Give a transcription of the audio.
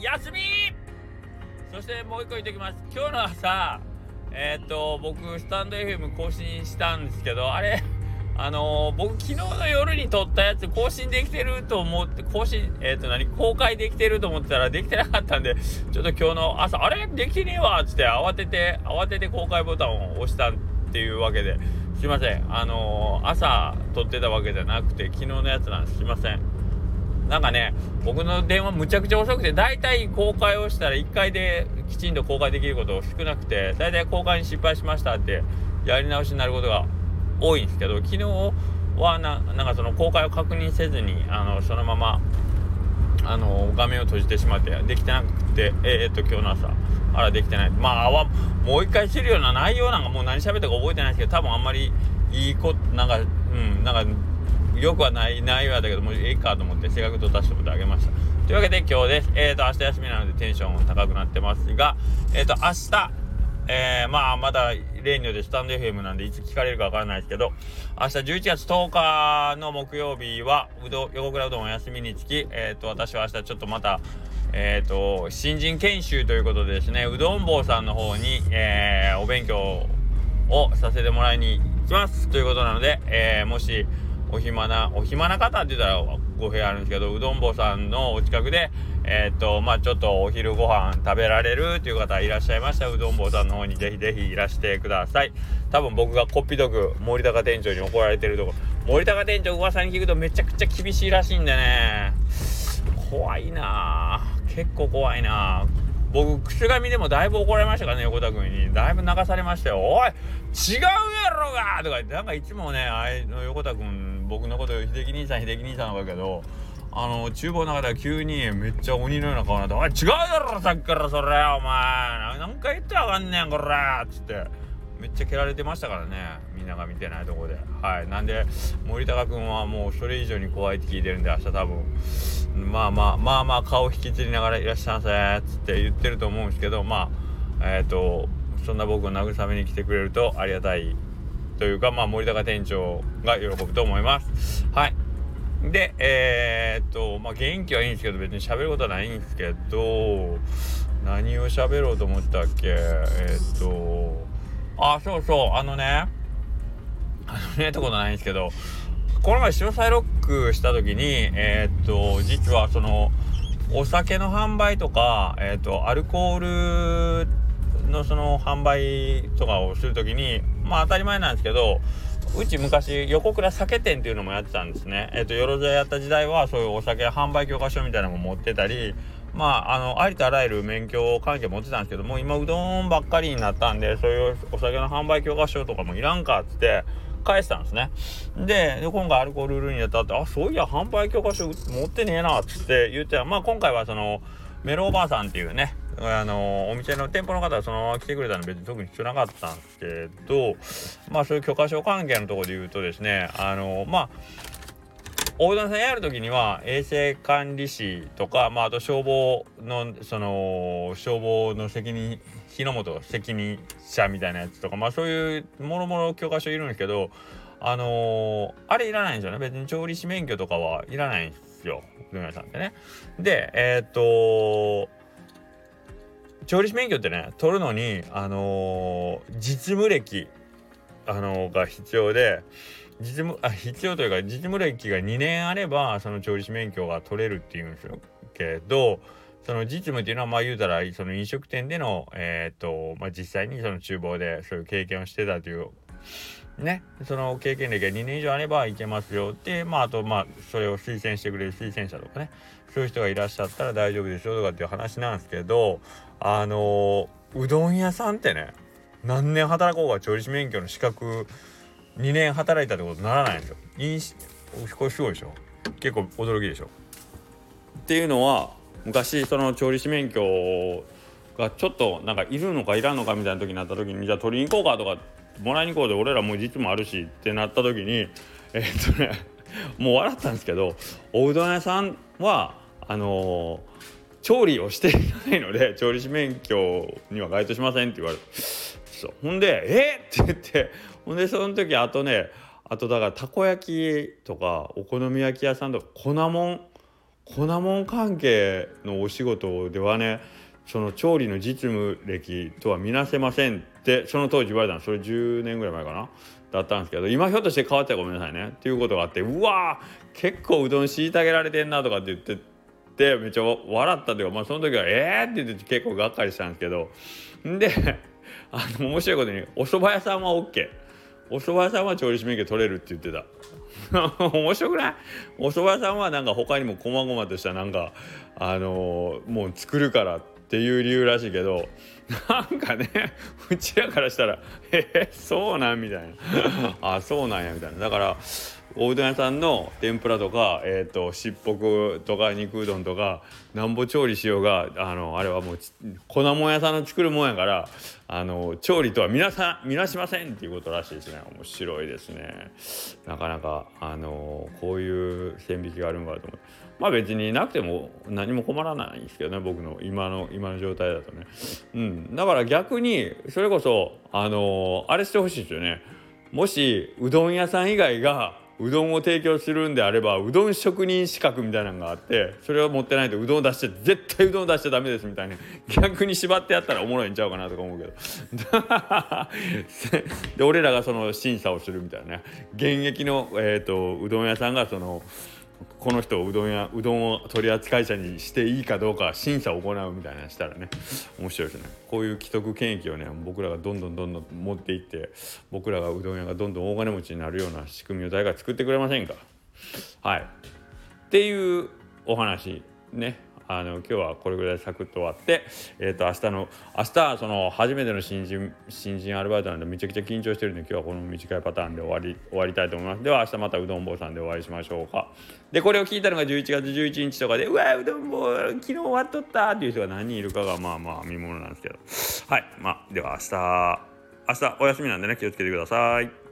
休み。そしてもう一個言っておきます。今日の朝えっ、と僕スタンド FM 更新したんですけどあれあのー、僕昨日の夜に撮ったやつ更新できてると思って更新えっ、と何公開できてると思ってたらできてなかったんでちょっと今日の朝あれ？できねえわっつって慌てて慌てて公開ボタンを押したっていうわけですいません。あのー、朝撮ってたわけじゃなくて昨日のやつなんです。すいません。なんかね僕の電話むちゃくちゃ遅くて大体公開をしたら1回できちんと公開できること少なくて大体公開に失敗しましたってやり直しになることが多いんですけど昨日はななんかその公開を確認せずにあのそのままあの画面を閉じてしまってできてなくてえー、っと今日の朝あらできてない。まあもう一回知るような内容なんかもう何喋ったか覚えてないですけど多分あんまりいいこなんかうんなんかよくはない内容だけどもういいかと思ってせっかく撮たしてもてあげました。というわけで今日です。えっ、ー、と明日休みなのでテンション高くなってますがえっ、ー、と明日えー、まあまだ例によってスタンド FM なんでいつ聞かれるかわからないですけど明日11月10日の木曜日はうど横倉うどんお休みにつき、えーと、私は明日ちょっとまたえーと、新人研修ということでですねうどん坊さんの方に、えー、お勉強をさせてもらいに行きます。ということなので、えー、もしお暇なお暇な方って言ったら語弊あるんですけどうどん坊さんのお近くでえー、っとまあちょっとお昼ご飯食べられるという方いらっしゃいました。うどん坊さんの方にぜひぜひいらしてください。多分僕がこっぴどく森高店長に怒られてるとこ。森高店長噂に聞くとめちゃくちゃ厳しいらしいんでね。怖いな。結構怖いな。僕くす紙でもだいぶ怒られましたからね横田君に。だいぶ流されましたよ「おい違うやろが!」とかなんかいつもねあいの横田君僕のこと秀樹兄さん秀樹兄さんのわけどあの厨房の中では急にめっちゃ鬼のような顔になって「おい違うやろさっきからそれお前。何回言ってあかんねんこら!」っつって。めっちゃ蹴られてましたからね。みんなが見てないとこで。はい。なんで森高君はもうそれ以上に怖いって聞いてるんで明日多分まあまあまあまあ顔引きずりながらいらっしゃいませっつって言ってると思うんですけどまあえっ、ー、とそんな僕を慰めに来てくれるとありがたいというかまあ森高店長が喜ぶと思います。はい。でえー、っとまあ元気はいいんですけど別に喋ることはないんですけど何を喋ろうと思ったっけ？えー、っとあそうそうあのねあのねってことないんですけどこの前潮騒ロックした時にえー、っと実はそのお酒の販売とか、えー、っとアルコールのその販売とかをする時にまあ当たり前なんですけどうち昔横倉酒店っていうのもやってたんですね。えっ、とよろずやった時代はそういうお酒販売許可証みたいなのも持ってたりまああのありとあらゆる免許関係持ってたんですけども今うどんばっかりになったんでそういうお酒の販売許可証とかもいらんかっつって返したんですね。で今回アルコールルールにやったってあそういや販売許可証持ってねえなっつって言ってまあ今回はそのメロおばあさんっていうねあのお店の店舗の方はそのまま来てくれたの別に特に必要なかったんですけどまあそういう許可証関係のところで言うとですねあのまあ大田さんやる時には衛生管理士とか、まあ、あと消防のその消防の責任火の元責任者みたいなやつとかまあそういうもろもろ許可証いるんですけどあのー、あれいらないんですよね別に調理師免許とかはいらないんですようどん屋さんってね。でえー、っと調理師免許ってね取るのにあのー、実務歴あのー、が必要で実務あ必要というか実務歴が2年あればその調理師免許が取れるっていうんですけどその実務っていうのはまあ言うたらその飲食店でのえっ、とまあ実際にその厨房でそういう経験をしてたというねその経験歴が2年以上あればいけますよってまああとまあそれを推薦してくれる推薦者とかねそういう人がいらっしゃったら大丈夫でしょうとかっていう話なんですけどあのうどん屋さんってね何年働こうが調理師免許の資格2年働いたってことにならないんですよ。これすごいでしょ？結構驚きでしょ？っていうのは昔その調理師免許がちょっとなんかいるのかいらんのかみたいな時になった時にじゃあ取りに行こうかとかもらいに行こうで俺らもう実もあるしってなった時にえ、っとね もう笑ったんですけどおうどん屋さんはあのー調理をしていないので 調理師免許には該当しませんって言われるそうほんで「えっ!」って言ってほんでその時あとねあとだからたこ焼きとかお好み焼き屋さんとか粉もん粉もん関係のお仕事ではねその調理の実務歴とは見なせませんってその当時言われたの。それ10年ぐらい前かな。だったんですけど今ひょっとして変わったらごめんなさいね。っていうことがあってうわ結構うどん虐げられてんなとかって言っててめっちゃ笑ったというかまあその時はええー、って言って結構がっかりしたんですけど。で あの面白いことにお蕎麦屋さんは OK お蕎麦屋さんは調理師免許取れるって言ってた。面白くない？お蕎麦屋さんはなんか他にも細々としたなんかあのー、もう作るからってっていう理由らしいけどなんかね うちらからしたら「えー、そうなん?」みたいな「あそうなんや」みたいなだからおうどん屋さんの天ぷらとか、えーと、しっぽくとか肉うどんとかなんぼ調理しようがあのあれはもう粉もん屋さんの作るもんやからあの調理とは皆さ見なしませんっていうことらしいですね。面白いですね。なかなかあのこういう線引きがあるんかと思う。まあ別になくても何も困らないんですけどね僕の今の今の状態だとね。うん。だから逆にそれこそあのあれしてほしいですよね。もしうどん屋さん以外がうどんを提供するんであればうどん職人資格みたいなのがあってそれを持ってないとうどんを出して絶対うどん出しちゃダメですみたいな。逆に縛ってやったらおもろいんちゃうかなとか思うけど。で俺らがその審査をするみたいな。ね現役の、えーとうどん屋さんがそのこの人うどん屋うどんを取扱者にしていいかどうか審査を行うみたいなしたらね面白いですね。こういう既得権益をね僕らがどんどんどんどん持っていって僕らがうどん屋がどんどん大金持ちになるような仕組みを誰か作ってくれませんか？はい。っていうお話ね。あの今日はこれぐらいサクッと終わって、えー、と明日の明日その初めての新人新人アルバイトなんでめちゃくちゃ緊張してるんで今日はこの短いパターンで終わり終わりたいと思います。では明日またうどん坊さんでお会いしましょうか。でこれを聞いたのが11月11日とかでうわうどん坊昨日終わっとったっていう人が何人いるかがまあまあ見ものなんですけど。はいまあでは明日明日お休みなんでね気をつけてください。